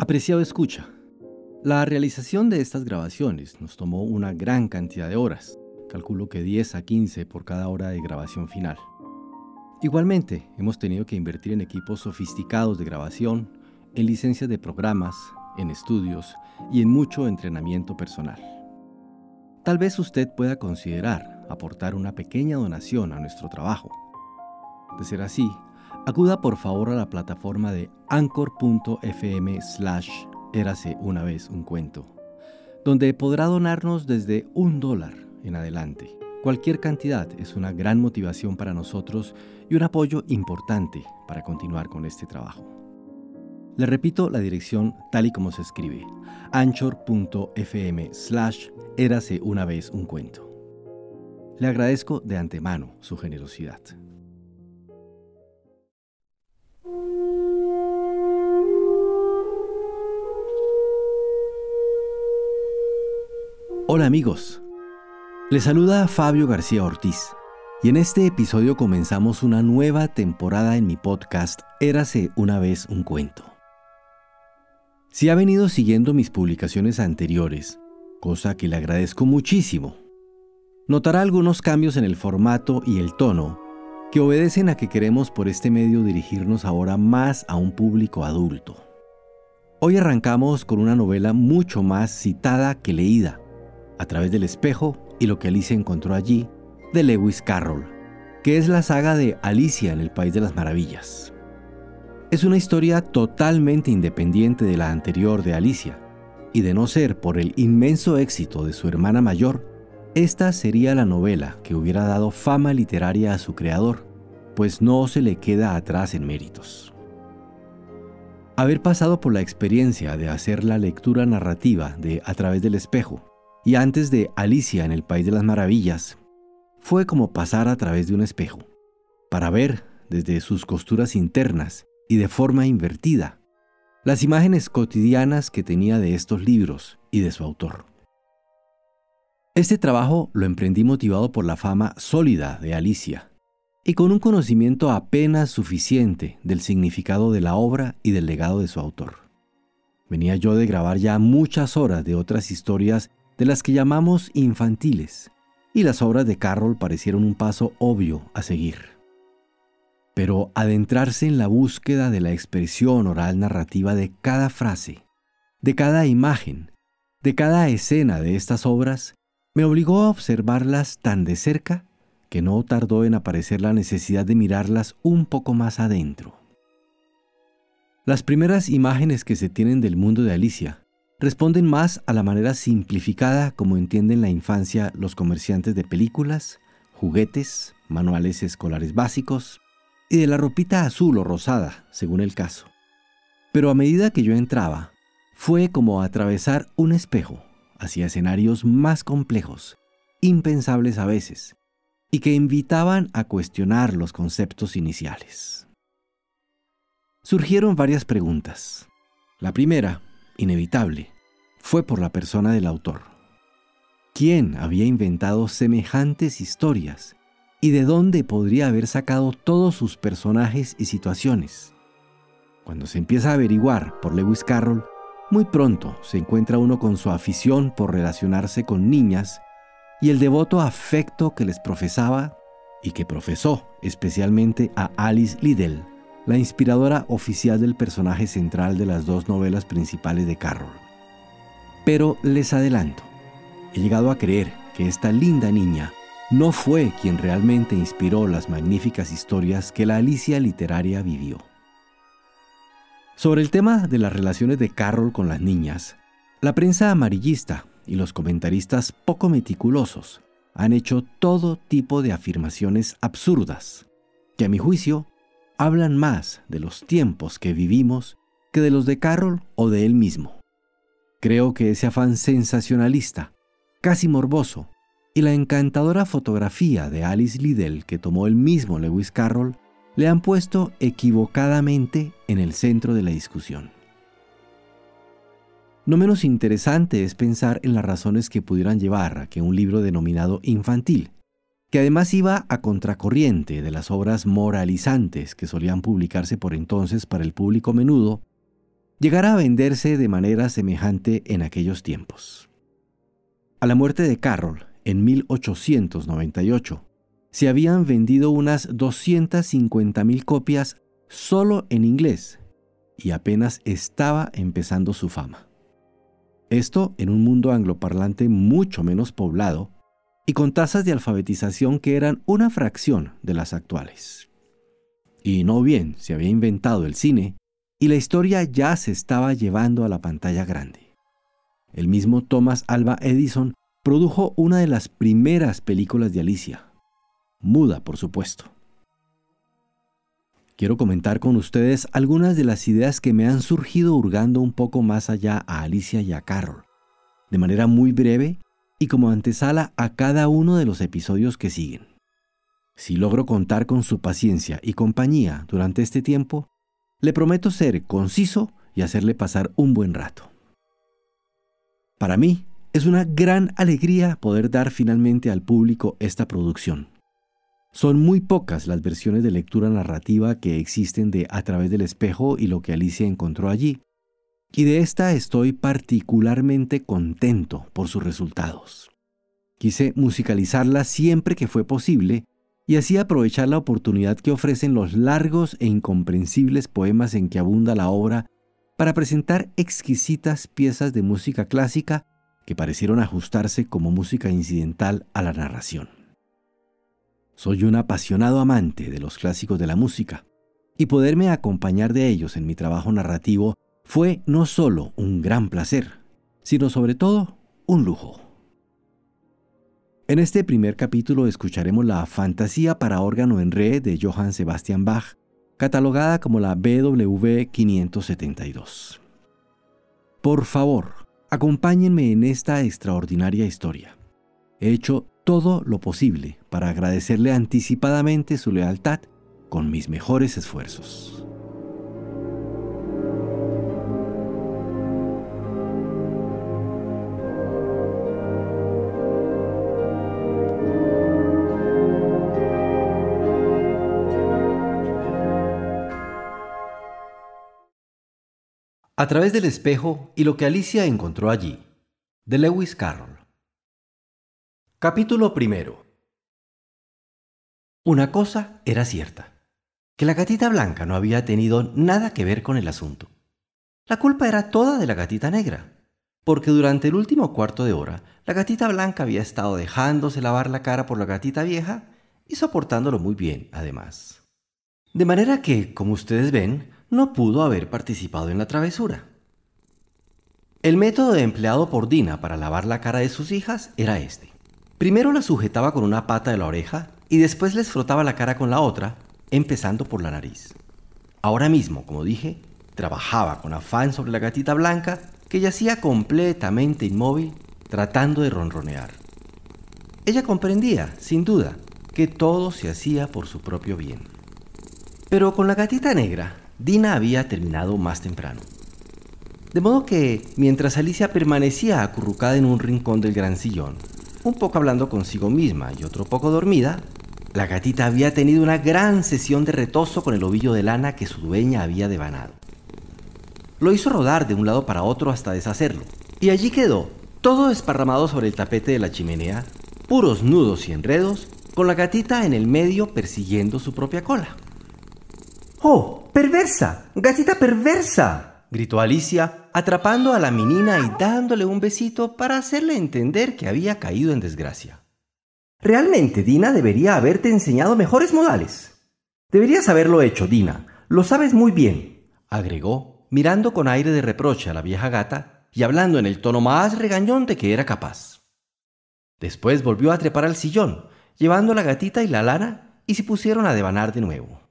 Apreciado escucha, la realización de estas grabaciones nos tomó una gran cantidad de horas, calculo que 10 a 15 por cada hora de grabación final. Igualmente, hemos tenido que invertir en equipos sofisticados de grabación, en licencias de programas, en estudios y en mucho entrenamiento personal. Tal vez usted pueda considerar aportar una pequeña donación a nuestro trabajo. De ser así, acuda por favor a la plataforma de anchor.fm slash érase una vez un cuento, donde podrá donarnos desde un dólar en adelante. Cualquier cantidad es una gran motivación para nosotros y un apoyo importante para continuar con este trabajo. Le repito la dirección tal y como se escribe, anchor.fm slash érase una vez un cuento. Le agradezco de antemano su generosidad. Hola amigos, les saluda Fabio García Ortiz y en este episodio comenzamos una nueva temporada en mi podcast Érase una vez un cuento. Si ha venido siguiendo mis publicaciones anteriores, cosa que le agradezco muchísimo, notará algunos cambios en el formato y el tono que obedecen a que queremos por este medio dirigirnos ahora más a un público adulto. Hoy arrancamos con una novela mucho más citada que leída, a través del espejo y lo que Alicia encontró allí, de Lewis Carroll, que es la saga de Alicia en el País de las Maravillas. Es una historia totalmente independiente de la anterior de Alicia, y de no ser por el inmenso éxito de su hermana mayor, esta sería la novela que hubiera dado fama literaria a su creador, pues no se le queda atrás en méritos. Haber pasado por la experiencia de hacer la lectura narrativa de A través del espejo y antes de Alicia en el País de las Maravillas, fue como pasar a través de un espejo, para ver desde sus costuras internas y de forma invertida las imágenes cotidianas que tenía de estos libros y de su autor. Este trabajo lo emprendí motivado por la fama sólida de Alicia y con un conocimiento apenas suficiente del significado de la obra y del legado de su autor. Venía yo de grabar ya muchas horas de otras historias de las que llamamos infantiles, y las obras de Carroll parecieron un paso obvio a seguir. Pero adentrarse en la búsqueda de la expresión oral narrativa de cada frase, de cada imagen, de cada escena de estas obras, me obligó a observarlas tan de cerca que no tardó en aparecer la necesidad de mirarlas un poco más adentro. Las primeras imágenes que se tienen del mundo de Alicia responden más a la manera simplificada como entienden la infancia los comerciantes de películas, juguetes, manuales escolares básicos y de la ropita azul o rosada, según el caso. Pero a medida que yo entraba, fue como atravesar un espejo hacia escenarios más complejos, impensables a veces, y que invitaban a cuestionar los conceptos iniciales. Surgieron varias preguntas. La primera, inevitable, fue por la persona del autor. ¿Quién había inventado semejantes historias? ¿Y de dónde podría haber sacado todos sus personajes y situaciones? Cuando se empieza a averiguar por Lewis Carroll, muy pronto se encuentra uno con su afición por relacionarse con niñas y el devoto afecto que les profesaba y que profesó especialmente a Alice Liddell, la inspiradora oficial del personaje central de las dos novelas principales de Carroll. Pero les adelanto, he llegado a creer que esta linda niña no fue quien realmente inspiró las magníficas historias que la Alicia literaria vivió. Sobre el tema de las relaciones de Carroll con las niñas, la prensa amarillista y los comentaristas poco meticulosos han hecho todo tipo de afirmaciones absurdas, que a mi juicio hablan más de los tiempos que vivimos que de los de Carroll o de él mismo. Creo que ese afán sensacionalista, casi morboso, y la encantadora fotografía de Alice Liddell que tomó el mismo Lewis Carroll le han puesto equivocadamente en el centro de la discusión. No menos interesante es pensar en las razones que pudieran llevar a que un libro denominado infantil que además iba a contracorriente de las obras moralizantes que solían publicarse por entonces para el público menudo, llegara a venderse de manera semejante en aquellos tiempos. A la muerte de Carroll, en 1898, se habían vendido unas 250.000 copias solo en inglés y apenas estaba empezando su fama. Esto en un mundo angloparlante mucho menos poblado y con tasas de alfabetización que eran una fracción de las actuales. Y no bien se había inventado el cine y la historia ya se estaba llevando a la pantalla grande. El mismo Thomas Alva Edison produjo una de las primeras películas de Alicia, muda por supuesto. Quiero comentar con ustedes algunas de las ideas que me han surgido hurgando un poco más allá a Alicia y a Carol, de manera muy breve y como antesala a cada uno de los episodios que siguen. Si logro contar con su paciencia y compañía durante este tiempo, le prometo ser conciso y hacerle pasar un buen rato. Para mí, es una gran alegría poder dar finalmente al público esta producción. Son muy pocas las versiones de lectura narrativa que existen de A través del espejo y lo que Alicia encontró allí, y de esta estoy particularmente contento por sus resultados. Quise musicalizarla siempre que fue posible y así aprovechar la oportunidad que ofrecen los largos e incomprensibles poemas en que abunda la obra para presentar exquisitas piezas de música clásica que parecieron ajustarse como música incidental a la narración. Soy un apasionado amante de los clásicos de la música, y poderme acompañar de ellos en mi trabajo narrativo fue no solo un gran placer, sino sobre todo un lujo. En este primer capítulo escucharemos la Fantasía para órgano en re de Johann Sebastian Bach, catalogada como la BWV 572. Por favor, acompáñenme en esta extraordinaria historia. He hecho todo lo posible para agradecerle anticipadamente su lealtad con mis mejores esfuerzos. A través del espejo y lo que Alicia encontró allí, de Lewis Carroll. Capítulo primero. Una cosa era cierta, que la gatita blanca no había tenido nada que ver con el asunto. La culpa era toda de la gatita negra, porque durante el último cuarto de hora la gatita blanca había estado dejándose lavar la cara por la gatita vieja y soportándolo muy bien, además. De manera que, como ustedes ven, no pudo haber participado en la travesura. El método empleado por Dina para lavar la cara de sus hijas era este. Primero la sujetaba con una pata de la oreja y después les frotaba la cara con la otra, empezando por la nariz. Ahora mismo, como dije, trabajaba con afán sobre la gatita blanca que yacía completamente inmóvil tratando de ronronear. Ella comprendía, sin duda, que todo se hacía por su propio bien. Pero con la gatita negra, Dina había terminado más temprano. De modo que, mientras Alicia permanecía acurrucada en un rincón del gran sillón, un poco hablando consigo misma y otro poco dormida, la gatita había tenido una gran sesión de retozo con el ovillo de lana que su dueña había devanado. Lo hizo rodar de un lado para otro hasta deshacerlo, y allí quedó, todo esparramado sobre el tapete de la chimenea, puros nudos y enredos, con la gatita en el medio persiguiendo su propia cola. ¡Oh, perversa! ¡Gatita perversa! gritó Alicia, atrapando a la menina y dándole un besito para hacerle entender que había caído en desgracia. Realmente, Dina debería haberte enseñado mejores modales. Deberías haberlo hecho, Dina. Lo sabes muy bien, agregó, mirando con aire de reproche a la vieja gata y hablando en el tono más regañón de que era capaz. Después volvió a trepar al sillón, llevando la gatita y la lana, y se pusieron a devanar de nuevo.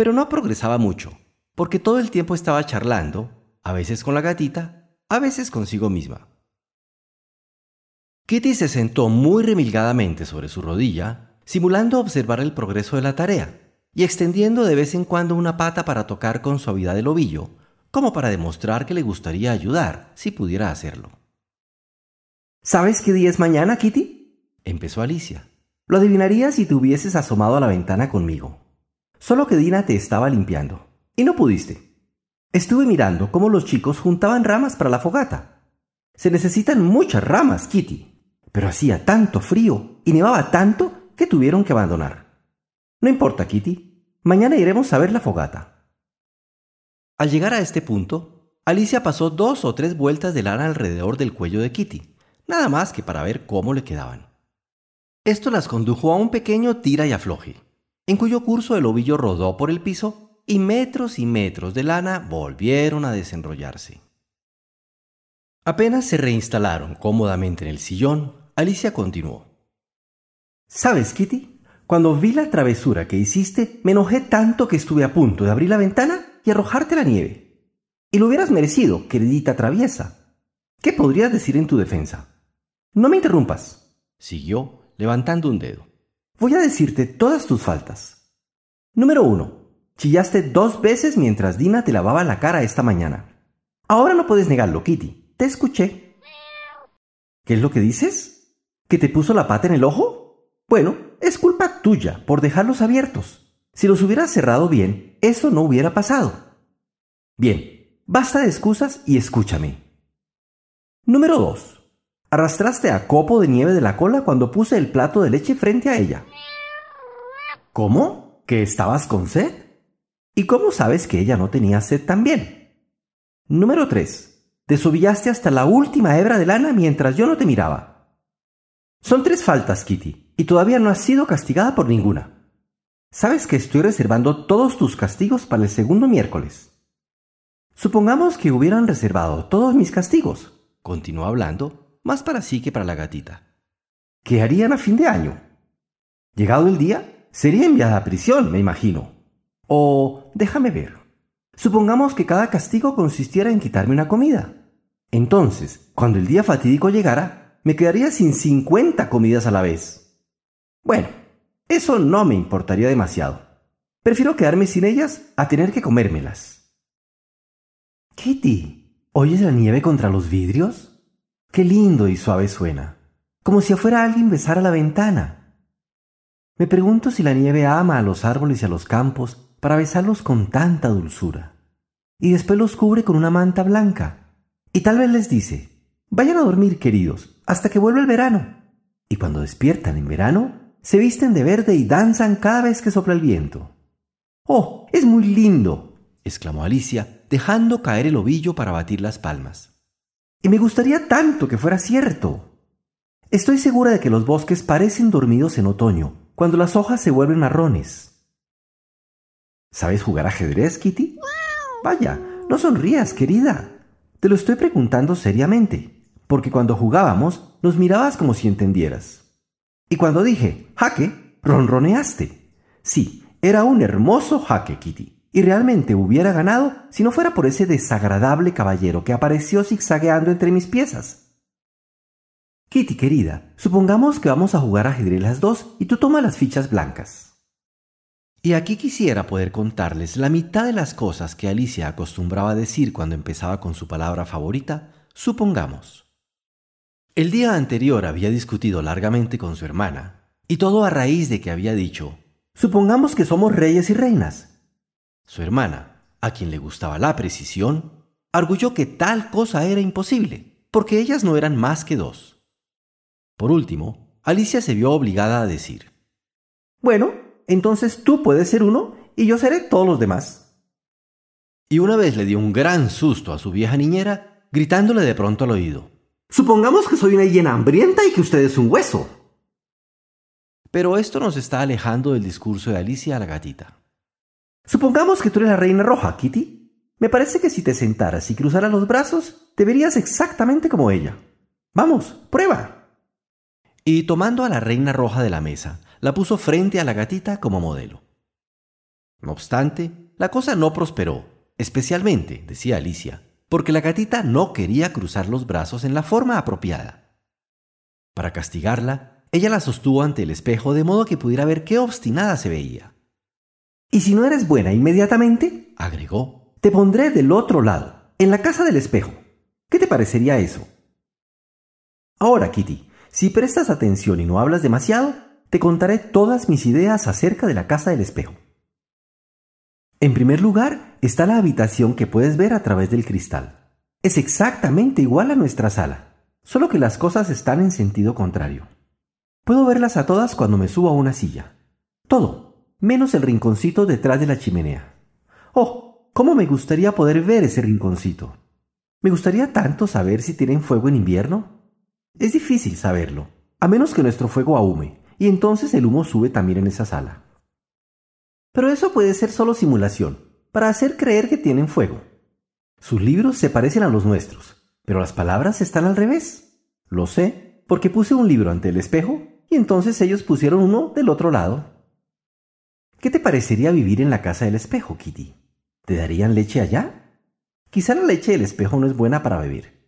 Pero no progresaba mucho porque todo el tiempo estaba charlando, a veces con la gatita, a veces consigo misma. Kitty se sentó muy remilgadamente sobre su rodilla, simulando observar el progreso de la tarea, y extendiendo de vez en cuando una pata para tocar con suavidad el ovillo, como para demostrar que le gustaría ayudar si pudiera hacerlo. ¿Sabes qué día es mañana, Kitty? empezó Alicia. Lo adivinaría si te hubieses asomado a la ventana conmigo. Solo que Dina te estaba limpiando. Y no pudiste. Estuve mirando cómo los chicos juntaban ramas para la fogata. Se necesitan muchas ramas, Kitty, pero hacía tanto frío y nevaba tanto que tuvieron que abandonar. No importa, Kitty. Mañana iremos a ver la fogata. Al llegar a este punto, Alicia pasó dos o tres vueltas de lana alrededor del cuello de Kitty, nada más que para ver cómo le quedaban. Esto las condujo a un pequeño tira y afloje, en cuyo curso el ovillo rodó por el piso y metros y metros de lana volvieron a desenrollarse. Apenas se reinstalaron cómodamente en el sillón, Alicia continuó. ¿Sabes, Kitty? Cuando vi la travesura que hiciste, me enojé tanto que estuve a punto de abrir la ventana y arrojarte la nieve. Y lo hubieras merecido, queridita traviesa. ¿Qué podrías decir en tu defensa? No me interrumpas, siguió, levantando un dedo. Voy a decirte todas tus faltas. Número uno. Chillaste dos veces mientras Dina te lavaba la cara esta mañana. Ahora no puedes negarlo, Kitty. Te escuché. ¿Qué es lo que dices? ¿Que te puso la pata en el ojo? Bueno, es culpa tuya por dejarlos abiertos. Si los hubieras cerrado bien, eso no hubiera pasado. Bien, basta de excusas y escúchame. Número 2. Arrastraste a Copo de nieve de la cola cuando puse el plato de leche frente a ella. ¿Cómo? ¿Que estabas con sed? ¿Y cómo sabes que ella no tenía sed también? Número 3. Desovillaste hasta la última hebra de lana mientras yo no te miraba. Son tres faltas, Kitty, y todavía no has sido castigada por ninguna. Sabes que estoy reservando todos tus castigos para el segundo miércoles. Supongamos que hubieran reservado todos mis castigos, continuó hablando, más para sí que para la gatita. ¿Qué harían a fin de año? Llegado el día, sería enviada a prisión, me imagino. O déjame ver. Supongamos que cada castigo consistiera en quitarme una comida. Entonces, cuando el día fatídico llegara, me quedaría sin cincuenta comidas a la vez. Bueno, eso no me importaría demasiado. Prefiero quedarme sin ellas a tener que comérmelas. Kitty, ¿oyes la nieve contra los vidrios? Qué lindo y suave suena, como si fuera alguien besar a la ventana. Me pregunto si la nieve ama a los árboles y a los campos para besarlos con tanta dulzura. Y después los cubre con una manta blanca. Y tal vez les dice, vayan a dormir, queridos, hasta que vuelva el verano. Y cuando despiertan en verano, se visten de verde y danzan cada vez que sopla el viento. ¡Oh, es muy lindo! exclamó Alicia, dejando caer el ovillo para batir las palmas. Y me gustaría tanto que fuera cierto. Estoy segura de que los bosques parecen dormidos en otoño, cuando las hojas se vuelven marrones. ¿Sabes jugar ajedrez, Kitty? Vaya, no sonrías, querida. Te lo estoy preguntando seriamente, porque cuando jugábamos nos mirabas como si entendieras. Y cuando dije jaque, ronroneaste. Sí, era un hermoso jaque, Kitty y realmente hubiera ganado si no fuera por ese desagradable caballero que apareció zigzagueando entre mis piezas. Kitty, querida, supongamos que vamos a jugar ajedrez las dos y tú tomas las fichas blancas. Y aquí quisiera poder contarles la mitad de las cosas que Alicia acostumbraba a decir cuando empezaba con su palabra favorita, supongamos. El día anterior había discutido largamente con su hermana, y todo a raíz de que había dicho, supongamos que somos reyes y reinas, su hermana, a quien le gustaba la precisión, arguyó que tal cosa era imposible, porque ellas no eran más que dos. Por último, Alicia se vio obligada a decir, Bueno, entonces tú puedes ser uno y yo seré todos los demás. Y una vez le dio un gran susto a su vieja niñera, gritándole de pronto al oído, Supongamos que soy una hiena hambrienta y que usted es un hueso. Pero esto nos está alejando del discurso de Alicia a la gatita. Supongamos que tú eres la reina roja, Kitty. Me parece que si te sentaras y cruzaras los brazos, te verías exactamente como ella. Vamos, prueba. Y tomando a la reina roja de la mesa, la puso frente a la gatita como modelo. No obstante, la cosa no prosperó, especialmente, decía Alicia, porque la gatita no quería cruzar los brazos en la forma apropiada. Para castigarla, ella la sostuvo ante el espejo de modo que pudiera ver qué obstinada se veía. Y si no eres buena inmediatamente, agregó, te pondré del otro lado, en la casa del espejo. ¿Qué te parecería eso? Ahora, Kitty, si prestas atención y no hablas demasiado, te contaré todas mis ideas acerca de la casa del espejo. En primer lugar está la habitación que puedes ver a través del cristal. Es exactamente igual a nuestra sala, solo que las cosas están en sentido contrario. Puedo verlas a todas cuando me subo a una silla. Todo, menos el rinconcito detrás de la chimenea. Oh, cómo me gustaría poder ver ese rinconcito. Me gustaría tanto saber si tienen fuego en invierno. Es difícil saberlo, a menos que nuestro fuego ahume, y entonces el humo sube también en esa sala. Pero eso puede ser solo simulación, para hacer creer que tienen fuego. Sus libros se parecen a los nuestros, pero las palabras están al revés. Lo sé, porque puse un libro ante el espejo y entonces ellos pusieron uno del otro lado. ¿Qué te parecería vivir en la casa del espejo, Kitty? ¿Te darían leche allá? Quizá la leche del espejo no es buena para beber.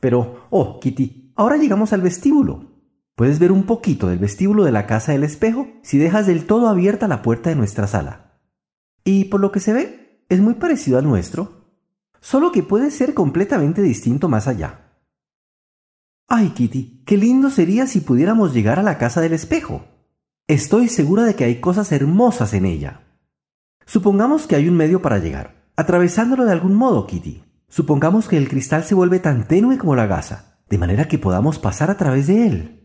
Pero, oh, Kitty, ahora llegamos al vestíbulo. Puedes ver un poquito del vestíbulo de la casa del espejo si dejas del todo abierta la puerta de nuestra sala. Y por lo que se ve, es muy parecido al nuestro, solo que puede ser completamente distinto más allá. Ay, Kitty, qué lindo sería si pudiéramos llegar a la casa del espejo. Estoy segura de que hay cosas hermosas en ella. Supongamos que hay un medio para llegar, atravesándolo de algún modo, Kitty. Supongamos que el cristal se vuelve tan tenue como la gasa, de manera que podamos pasar a través de él.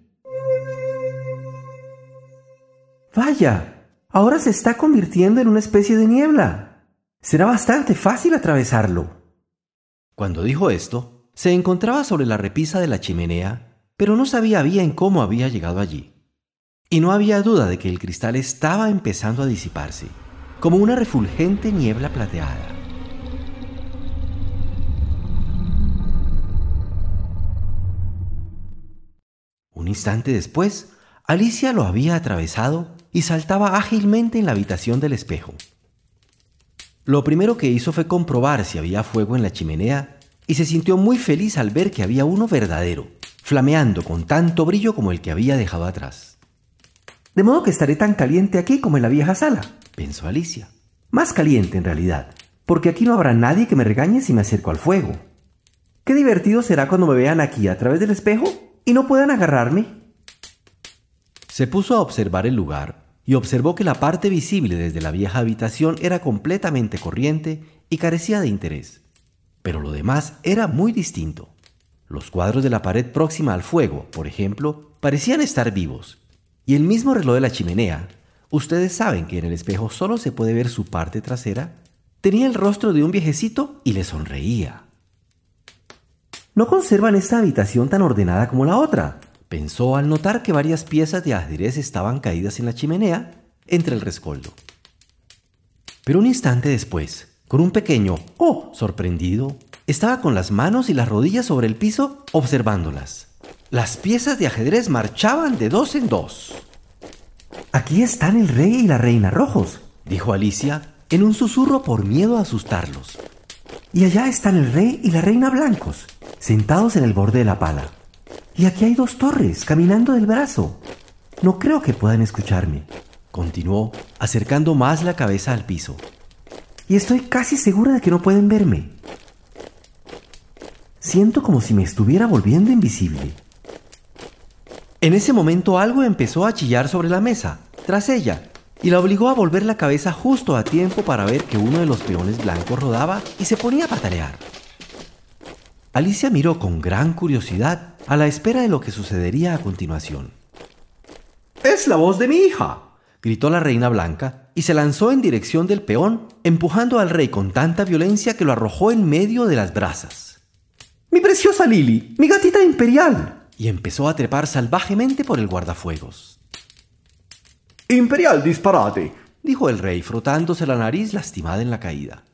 Vaya, ahora se está convirtiendo en una especie de niebla. Será bastante fácil atravesarlo. Cuando dijo esto, se encontraba sobre la repisa de la chimenea, pero no sabía bien cómo había llegado allí. Y no había duda de que el cristal estaba empezando a disiparse, como una refulgente niebla plateada. Un instante después, Alicia lo había atravesado y saltaba ágilmente en la habitación del espejo. Lo primero que hizo fue comprobar si había fuego en la chimenea y se sintió muy feliz al ver que había uno verdadero, flameando con tanto brillo como el que había dejado atrás. De modo que estaré tan caliente aquí como en la vieja sala, pensó Alicia. Más caliente en realidad, porque aquí no habrá nadie que me regañe si me acerco al fuego. Qué divertido será cuando me vean aquí a través del espejo y no puedan agarrarme. Se puso a observar el lugar y observó que la parte visible desde la vieja habitación era completamente corriente y carecía de interés. Pero lo demás era muy distinto. Los cuadros de la pared próxima al fuego, por ejemplo, parecían estar vivos. Y el mismo reloj de la chimenea, ustedes saben que en el espejo solo se puede ver su parte trasera, tenía el rostro de un viejecito y le sonreía. No conservan esta habitación tan ordenada como la otra, pensó al notar que varias piezas de ajedrez estaban caídas en la chimenea entre el rescoldo. Pero un instante después, con un pequeño ¡oh! sorprendido, estaba con las manos y las rodillas sobre el piso observándolas. Las piezas de ajedrez marchaban de dos en dos. Aquí están el rey y la reina rojos, dijo Alicia en un susurro por miedo a asustarlos. Y allá están el rey y la reina blancos, sentados en el borde de la pala. Y aquí hay dos torres caminando del brazo. No creo que puedan escucharme, continuó, acercando más la cabeza al piso. Y estoy casi segura de que no pueden verme. Siento como si me estuviera volviendo invisible. En ese momento algo empezó a chillar sobre la mesa, tras ella, y la obligó a volver la cabeza justo a tiempo para ver que uno de los peones blancos rodaba y se ponía a patalear. Alicia miró con gran curiosidad a la espera de lo que sucedería a continuación. Es la voz de mi hija, gritó la reina blanca y se lanzó en dirección del peón, empujando al rey con tanta violencia que lo arrojó en medio de las brasas. Mi preciosa Lily, mi gatita imperial. Y empezó a trepar salvajemente por el guardafuegos. Imperial disparate, dijo el rey, frotándose la nariz lastimada en la caída.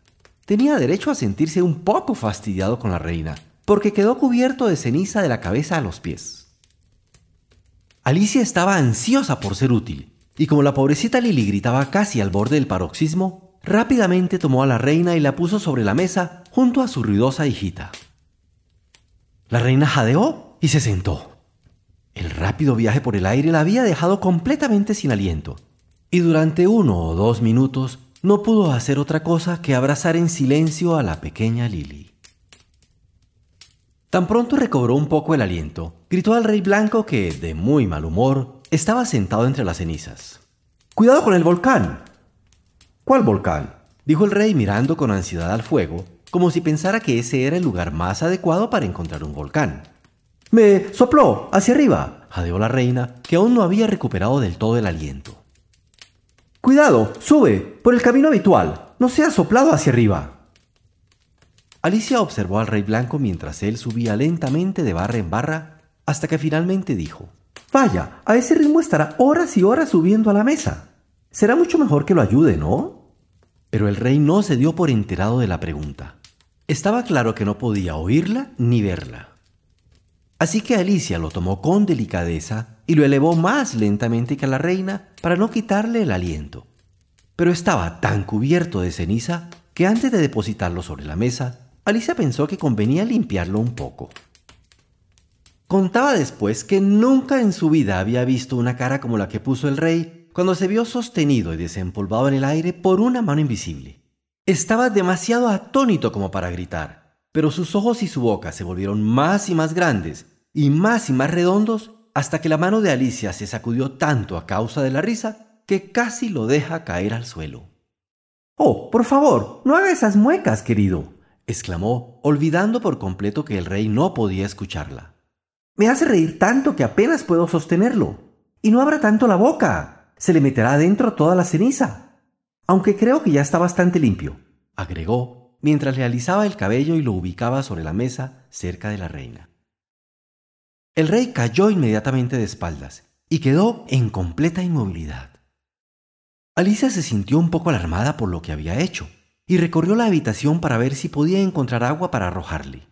Tenía derecho a sentirse un poco fastidiado con la reina, porque quedó cubierto de ceniza de la cabeza a los pies. Alicia estaba ansiosa por ser útil, y como la pobrecita Lily gritaba casi al borde del paroxismo, rápidamente tomó a la reina y la puso sobre la mesa junto a su ruidosa hijita. La reina jadeó y se sentó. El rápido viaje por el aire la había dejado completamente sin aliento, y durante uno o dos minutos no pudo hacer otra cosa que abrazar en silencio a la pequeña Lily. Tan pronto recobró un poco el aliento, gritó al rey blanco que, de muy mal humor, estaba sentado entre las cenizas. ¡Cuidado con el volcán! ¿Cuál volcán? dijo el rey mirando con ansiedad al fuego, como si pensara que ese era el lugar más adecuado para encontrar un volcán. Me sopló hacia arriba, jadeó la reina, que aún no había recuperado del todo el aliento. Cuidado, sube, por el camino habitual, no sea soplado hacia arriba. Alicia observó al rey blanco mientras él subía lentamente de barra en barra, hasta que finalmente dijo, Vaya, a ese ritmo estará horas y horas subiendo a la mesa. Será mucho mejor que lo ayude, ¿no? Pero el rey no se dio por enterado de la pregunta. Estaba claro que no podía oírla ni verla. Así que Alicia lo tomó con delicadeza y lo elevó más lentamente que a la reina para no quitarle el aliento. Pero estaba tan cubierto de ceniza que antes de depositarlo sobre la mesa, Alicia pensó que convenía limpiarlo un poco. Contaba después que nunca en su vida había visto una cara como la que puso el rey cuando se vio sostenido y desempolvado en el aire por una mano invisible. Estaba demasiado atónito como para gritar, pero sus ojos y su boca se volvieron más y más grandes y más y más redondos hasta que la mano de Alicia se sacudió tanto a causa de la risa que casi lo deja caer al suelo. Oh, por favor, no haga esas muecas, querido, exclamó, olvidando por completo que el rey no podía escucharla. Me hace reír tanto que apenas puedo sostenerlo. Y no abra tanto la boca. Se le meterá adentro toda la ceniza aunque creo que ya está bastante limpio, agregó mientras le alisaba el cabello y lo ubicaba sobre la mesa cerca de la reina. El rey cayó inmediatamente de espaldas y quedó en completa inmovilidad. Alicia se sintió un poco alarmada por lo que había hecho y recorrió la habitación para ver si podía encontrar agua para arrojarle.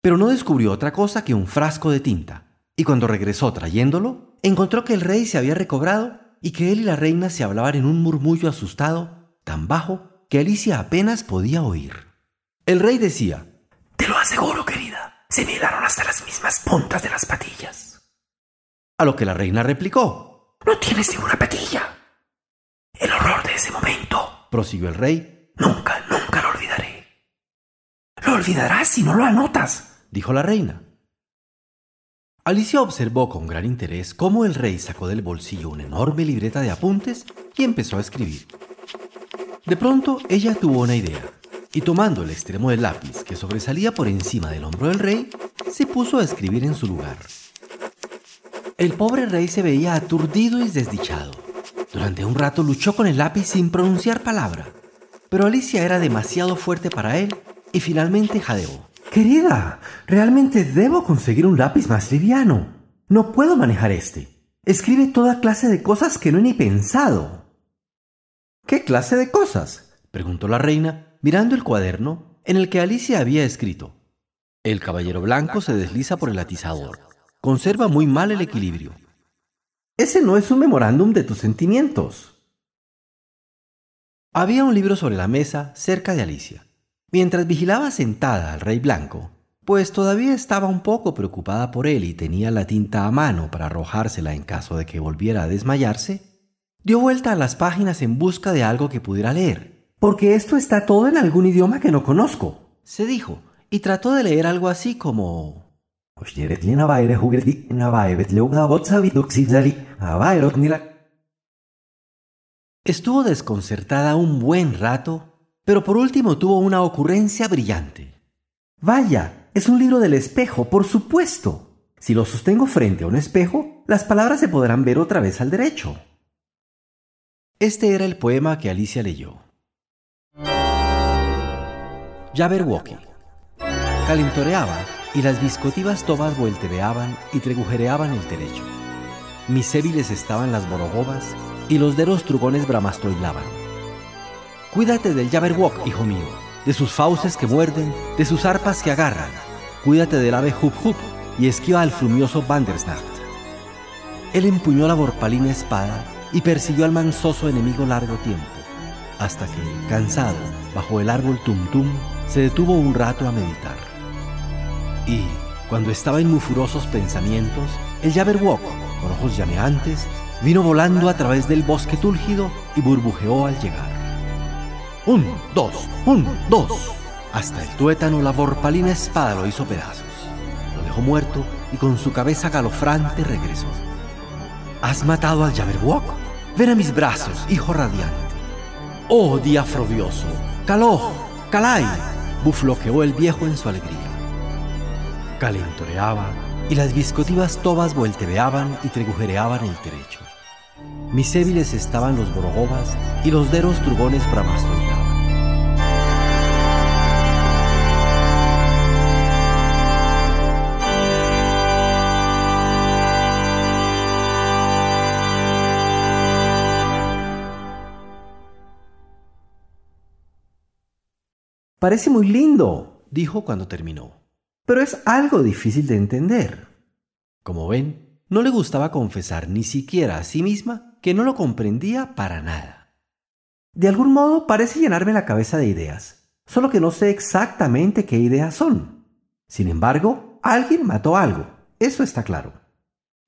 Pero no descubrió otra cosa que un frasco de tinta, y cuando regresó trayéndolo, encontró que el rey se había recobrado y que él y la reina se hablaban en un murmullo asustado, tan bajo que Alicia apenas podía oír. El rey decía, Te lo aseguro, querida, se me hasta las mismas puntas de las patillas. A lo que la reina replicó, No tienes ninguna patilla. El horror de ese momento, prosiguió el rey, nunca, nunca lo olvidaré. Lo olvidarás si no lo anotas, dijo la reina. Alicia observó con gran interés cómo el rey sacó del bolsillo una enorme libreta de apuntes y empezó a escribir. De pronto ella tuvo una idea y tomando el extremo del lápiz que sobresalía por encima del hombro del rey, se puso a escribir en su lugar. El pobre rey se veía aturdido y desdichado. Durante un rato luchó con el lápiz sin pronunciar palabra, pero Alicia era demasiado fuerte para él y finalmente jadeó. Querida, realmente debo conseguir un lápiz más liviano. No puedo manejar este. Escribe toda clase de cosas que no he ni pensado. ¿Qué clase de cosas? preguntó la reina, mirando el cuaderno en el que Alicia había escrito. El caballero blanco se desliza por el atizador. Conserva muy mal el equilibrio. Ese no es un memorándum de tus sentimientos. Había un libro sobre la mesa cerca de Alicia. Mientras vigilaba sentada al rey blanco, pues todavía estaba un poco preocupada por él y tenía la tinta a mano para arrojársela en caso de que volviera a desmayarse, dio vuelta a las páginas en busca de algo que pudiera leer. Porque esto está todo en algún idioma que no conozco, se dijo, y trató de leer algo así como... Estuvo desconcertada un buen rato pero por último tuvo una ocurrencia brillante. Vaya, es un libro del espejo, por supuesto. Si lo sostengo frente a un espejo, las palabras se podrán ver otra vez al derecho. Este era el poema que Alicia leyó. Jabberwocky. Calentoreaba y las biscotivas tomas voltereaban y tregujereaban el derecho. Mis cébiles estaban las borogobas y los dedos trugones bramastroilaban. Cuídate del Jabberwock, hijo mío, de sus fauces que muerden, de sus arpas que agarran. Cuídate del ave Hup Hup y esquiva al flumioso Bandersnacht. Él empuñó la borpalina espada y persiguió al mansoso enemigo largo tiempo, hasta que, cansado, bajo el árbol Tum Tum, se detuvo un rato a meditar. Y, cuando estaba en mufurosos pensamientos, el Jabberwock, con ojos llameantes, vino volando a través del bosque túlgido y burbujeó al llegar. Un, dos, un, dos. Hasta el tuétano la borpalina espada lo hizo pedazos. Lo dejó muerto y con su cabeza galofrante regresó. ¿Has matado al Jabberwock? Ven a mis brazos, hijo radiante. Oh día frobioso, caloj, calay, bufloqueó el viejo en su alegría. Calentoreaba y las biscotivas tobas voltebeaban y tregujereaban el terecho. Mis ébiles estaban los borogobas y los deros trugones bramastoneaban. Parece muy lindo, dijo cuando terminó, pero es algo difícil de entender. Como ven, no le gustaba confesar ni siquiera a sí misma que no lo comprendía para nada. De algún modo parece llenarme la cabeza de ideas, solo que no sé exactamente qué ideas son. Sin embargo, alguien mató algo, eso está claro.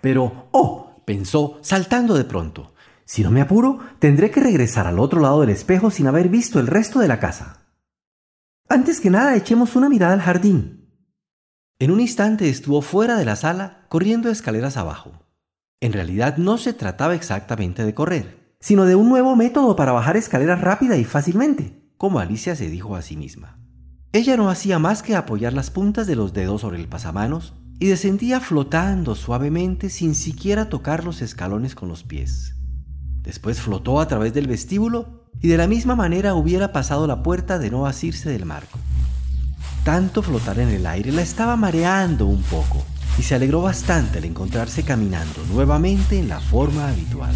Pero, oh, pensó, saltando de pronto, si no me apuro, tendré que regresar al otro lado del espejo sin haber visto el resto de la casa. Antes que nada, echemos una mirada al jardín. En un instante estuvo fuera de la sala, corriendo escaleras abajo. En realidad no se trataba exactamente de correr, sino de un nuevo método para bajar escaleras rápida y fácilmente, como Alicia se dijo a sí misma. Ella no hacía más que apoyar las puntas de los dedos sobre el pasamanos y descendía flotando suavemente sin siquiera tocar los escalones con los pies. Después flotó a través del vestíbulo y de la misma manera hubiera pasado la puerta de no asirse del marco. Tanto flotar en el aire la estaba mareando un poco y se alegró bastante al encontrarse caminando nuevamente en la forma habitual.